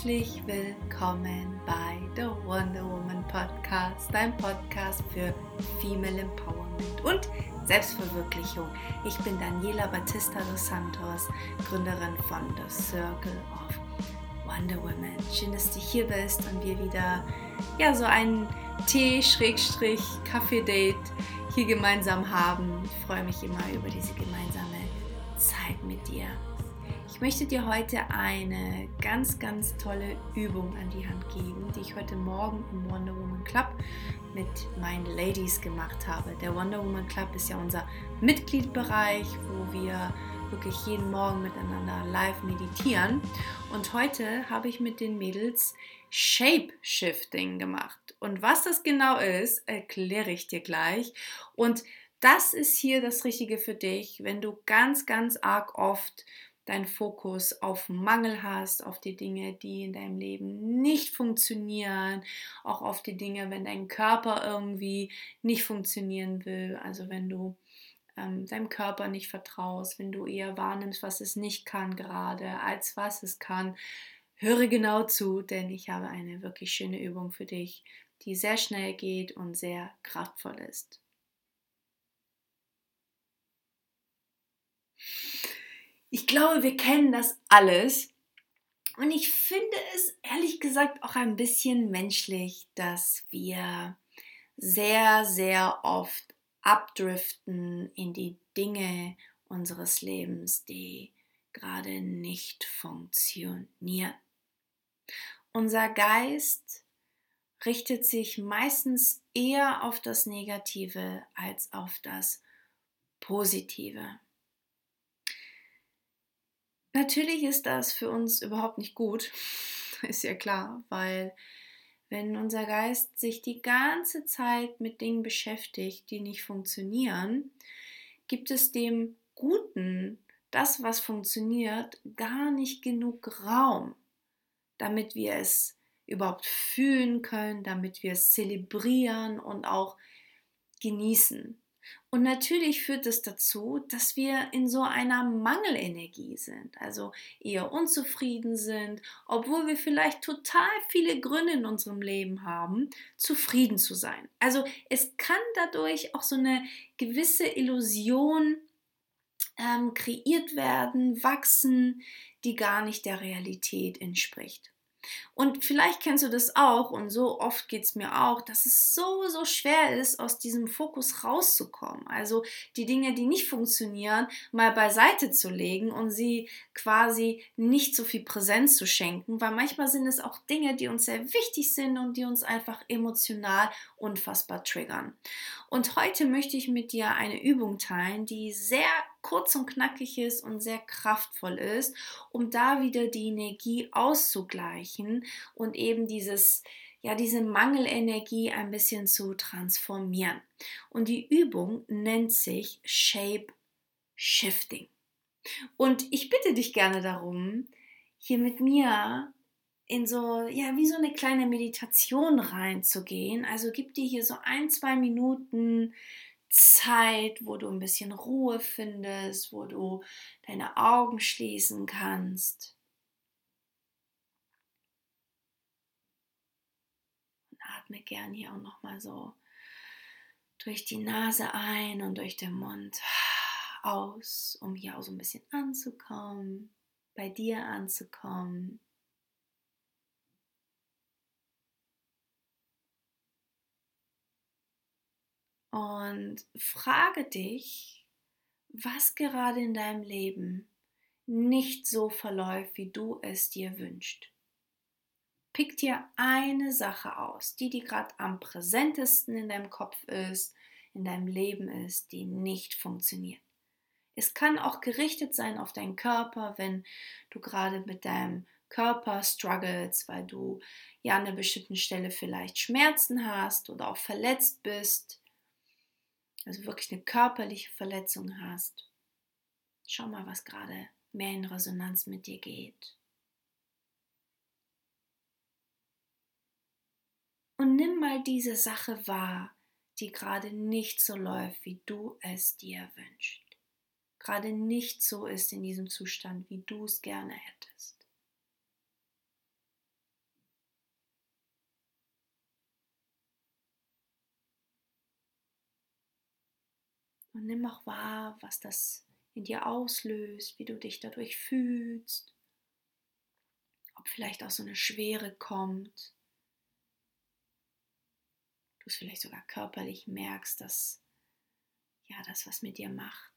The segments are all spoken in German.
Herzlich willkommen bei The Wonder Woman Podcast, dein Podcast für Female Empowerment und Selbstverwirklichung. Ich bin Daniela Batista dos Santos, Gründerin von The Circle of Wonder Woman. Schön, dass du hier bist und wir wieder ja so ein Tee-Kaffee-Date hier gemeinsam haben. Ich freue mich immer über diese gemeinsame Zeit mit dir. Ich möchte dir heute eine ganz, ganz tolle Übung an die Hand geben, die ich heute Morgen im Wonder Woman Club mit meinen Ladies gemacht habe. Der Wonder Woman Club ist ja unser Mitgliedbereich, wo wir wirklich jeden Morgen miteinander live meditieren. Und heute habe ich mit den Mädels Shape Shifting gemacht. Und was das genau ist, erkläre ich dir gleich. Und das ist hier das Richtige für dich, wenn du ganz, ganz arg oft deinen Fokus auf Mangel hast, auf die Dinge, die in deinem Leben nicht funktionieren, auch auf die Dinge, wenn dein Körper irgendwie nicht funktionieren will, also wenn du ähm, deinem Körper nicht vertraust, wenn du eher wahrnimmst, was es nicht kann gerade, als was es kann, höre genau zu, denn ich habe eine wirklich schöne Übung für dich, die sehr schnell geht und sehr kraftvoll ist. Ich glaube, wir kennen das alles. Und ich finde es ehrlich gesagt auch ein bisschen menschlich, dass wir sehr, sehr oft abdriften in die Dinge unseres Lebens, die gerade nicht funktionieren. Unser Geist richtet sich meistens eher auf das Negative als auf das Positive. Natürlich ist das für uns überhaupt nicht gut, ist ja klar, weil wenn unser Geist sich die ganze Zeit mit Dingen beschäftigt, die nicht funktionieren, gibt es dem Guten, das, was funktioniert, gar nicht genug Raum, damit wir es überhaupt fühlen können, damit wir es zelebrieren und auch genießen. Und natürlich führt es das dazu, dass wir in so einer Mangelenergie sind, also eher unzufrieden sind, obwohl wir vielleicht total viele Gründe in unserem Leben haben, zufrieden zu sein. Also es kann dadurch auch so eine gewisse Illusion ähm, kreiert werden, wachsen, die gar nicht der Realität entspricht. Und vielleicht kennst du das auch und so oft geht es mir auch, dass es so, so schwer ist, aus diesem Fokus rauszukommen. Also die Dinge, die nicht funktionieren, mal beiseite zu legen und sie quasi nicht so viel Präsenz zu schenken, weil manchmal sind es auch Dinge, die uns sehr wichtig sind und die uns einfach emotional unfassbar triggern. Und heute möchte ich mit dir eine Übung teilen, die sehr kurz und knackig ist und sehr kraftvoll ist, um da wieder die Energie auszugleichen und eben dieses ja, diese Mangelenergie ein bisschen zu transformieren. Und die Übung nennt sich Shape Shifting. Und ich bitte dich gerne darum, hier mit mir in so, ja, wie so eine kleine Meditation reinzugehen. Also gib dir hier so ein, zwei Minuten Zeit, wo du ein bisschen Ruhe findest, wo du deine Augen schließen kannst. Und atme gern hier auch noch mal so durch die Nase ein und durch den Mund aus, um hier auch so ein bisschen anzukommen, bei dir anzukommen. Und frage dich, was gerade in deinem Leben nicht so verläuft, wie du es dir wünschst. Pick dir eine Sache aus, die dir gerade am präsentesten in deinem Kopf ist, in deinem Leben ist, die nicht funktioniert. Es kann auch gerichtet sein auf deinen Körper, wenn du gerade mit deinem Körper struggles, weil du ja an einer bestimmten Stelle vielleicht Schmerzen hast oder auch verletzt bist also wirklich eine körperliche Verletzung hast, schau mal, was gerade mehr in Resonanz mit dir geht. Und nimm mal diese Sache wahr, die gerade nicht so läuft, wie du es dir wünschst. Gerade nicht so ist in diesem Zustand, wie du es gerne hättest. Und nimm auch wahr, was das in dir auslöst, wie du dich dadurch fühlst, ob vielleicht auch so eine Schwere kommt, du es vielleicht sogar körperlich merkst, dass ja das was mit dir macht.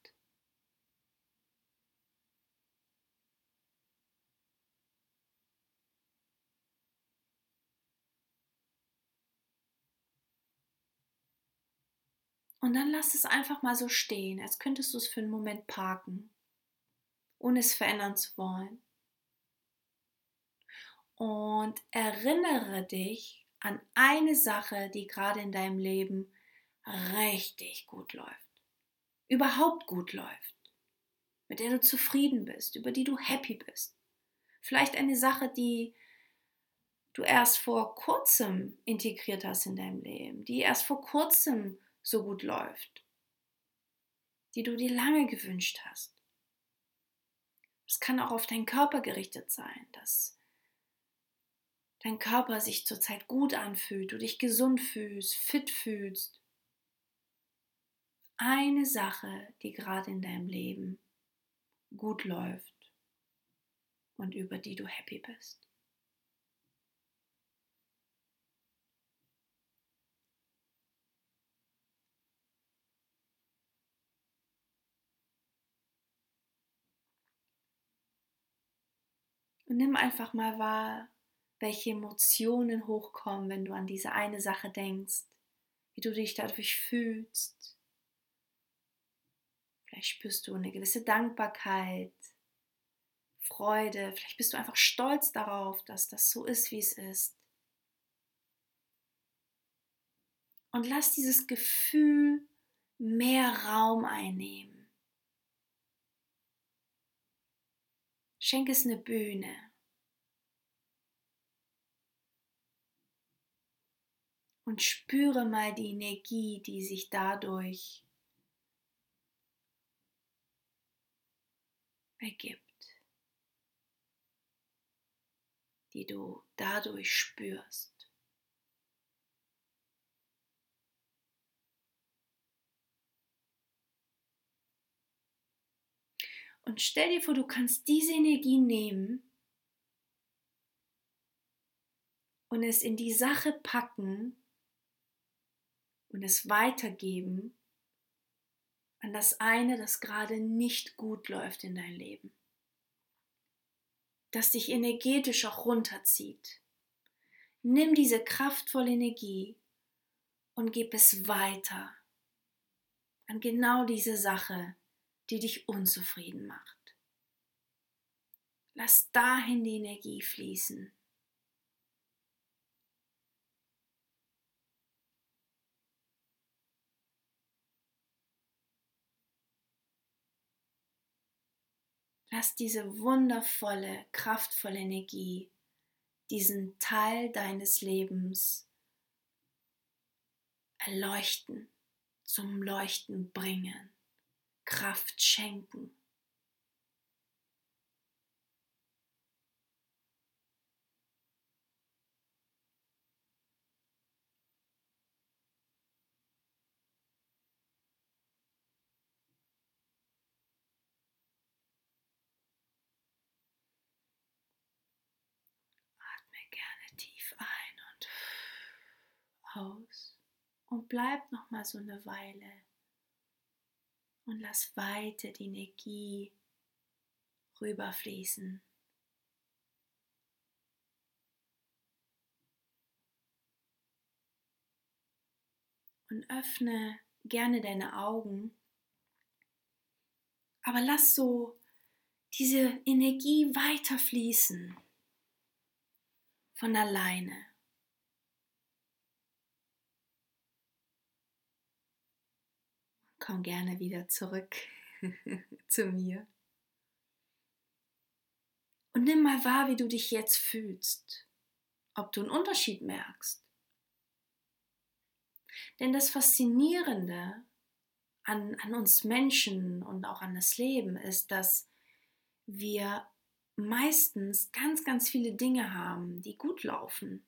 Und dann lass es einfach mal so stehen, als könntest du es für einen Moment parken, ohne es verändern zu wollen. Und erinnere dich an eine Sache, die gerade in deinem Leben richtig gut läuft, überhaupt gut läuft, mit der du zufrieden bist, über die du happy bist. Vielleicht eine Sache, die du erst vor kurzem integriert hast in deinem Leben, die erst vor kurzem so gut läuft, die du dir lange gewünscht hast. Es kann auch auf deinen Körper gerichtet sein, dass dein Körper sich zurzeit gut anfühlt, du dich gesund fühlst, fit fühlst. Eine Sache, die gerade in deinem Leben gut läuft und über die du happy bist. Und nimm einfach mal wahr, welche Emotionen hochkommen, wenn du an diese eine Sache denkst, wie du dich dadurch fühlst. Vielleicht spürst du eine gewisse Dankbarkeit, Freude, vielleicht bist du einfach stolz darauf, dass das so ist, wie es ist. Und lass dieses Gefühl mehr Raum einnehmen. Schenk es eine Bühne. Und spüre mal die Energie, die sich dadurch ergibt, die du dadurch spürst. Und stell dir vor, du kannst diese Energie nehmen und es in die Sache packen und es weitergeben an das eine, das gerade nicht gut läuft in dein Leben. Das dich energetisch auch runterzieht. Nimm diese kraftvolle Energie und gib es weiter an genau diese Sache, die dich unzufrieden macht. Lass dahin die Energie fließen. Lass diese wundervolle, kraftvolle Energie diesen Teil deines Lebens erleuchten, zum Leuchten bringen. Kraft schenken. Atme gerne tief ein und aus und bleib noch mal so eine Weile und lass weiter die Energie rüberfließen. Und öffne gerne deine Augen, aber lass so diese Energie weiter fließen von alleine. Komm gerne wieder zurück zu mir. Und nimm mal wahr, wie du dich jetzt fühlst, ob du einen Unterschied merkst. Denn das Faszinierende an, an uns Menschen und auch an das Leben ist, dass wir meistens ganz, ganz viele Dinge haben, die gut laufen.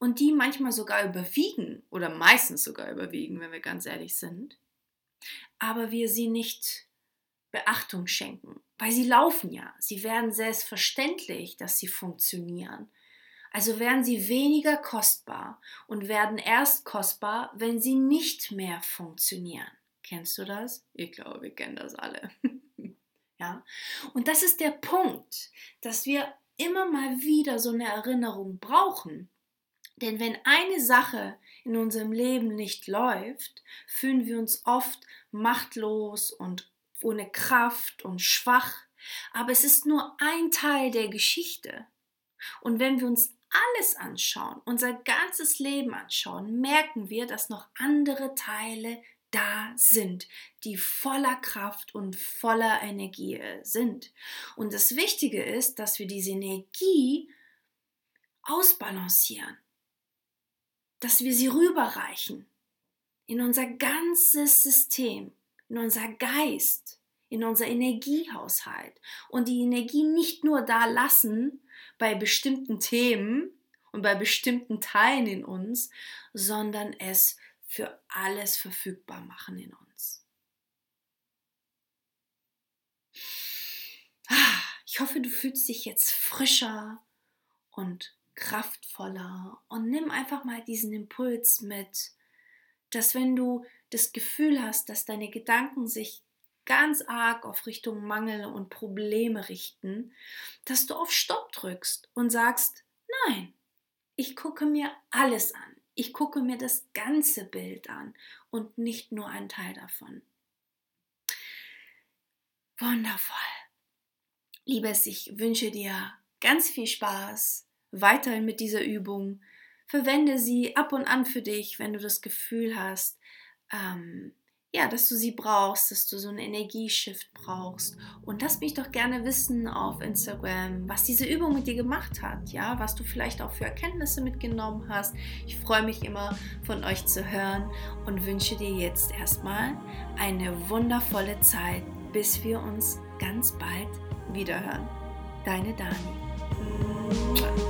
Und die manchmal sogar überwiegen oder meistens sogar überwiegen, wenn wir ganz ehrlich sind. Aber wir sie nicht Beachtung schenken, weil sie laufen ja. Sie werden selbstverständlich, dass sie funktionieren. Also werden sie weniger kostbar und werden erst kostbar, wenn sie nicht mehr funktionieren. Kennst du das? Ich glaube, wir kennen das alle. ja. Und das ist der Punkt, dass wir immer mal wieder so eine Erinnerung brauchen. Denn wenn eine Sache in unserem Leben nicht läuft, fühlen wir uns oft machtlos und ohne Kraft und schwach. Aber es ist nur ein Teil der Geschichte. Und wenn wir uns alles anschauen, unser ganzes Leben anschauen, merken wir, dass noch andere Teile da sind, die voller Kraft und voller Energie sind. Und das Wichtige ist, dass wir diese Energie ausbalancieren, dass wir sie rüberreichen in unser ganzes System, in unser Geist, in unser Energiehaushalt und die Energie nicht nur da lassen bei bestimmten Themen und bei bestimmten Teilen in uns, sondern es für alles verfügbar machen in uns. Ah, ich hoffe, du fühlst dich jetzt frischer und kraftvoller und nimm einfach mal diesen Impuls mit, dass wenn du das Gefühl hast, dass deine Gedanken sich ganz arg auf Richtung Mangel und Probleme richten, dass du auf Stopp drückst und sagst, nein, ich gucke mir alles an. Ich gucke mir das ganze Bild an und nicht nur einen Teil davon. Wundervoll. Liebes, ich wünsche dir ganz viel Spaß weiterhin mit dieser Übung. Verwende sie ab und an für dich, wenn du das Gefühl hast, ähm, ja, dass du sie brauchst, dass du so einen Energieshift brauchst. Und lass mich doch gerne wissen auf Instagram, was diese Übung mit dir gemacht hat, ja, was du vielleicht auch für Erkenntnisse mitgenommen hast. Ich freue mich immer von euch zu hören und wünsche dir jetzt erstmal eine wundervolle Zeit, bis wir uns ganz bald wiederhören. Deine Dani. 아!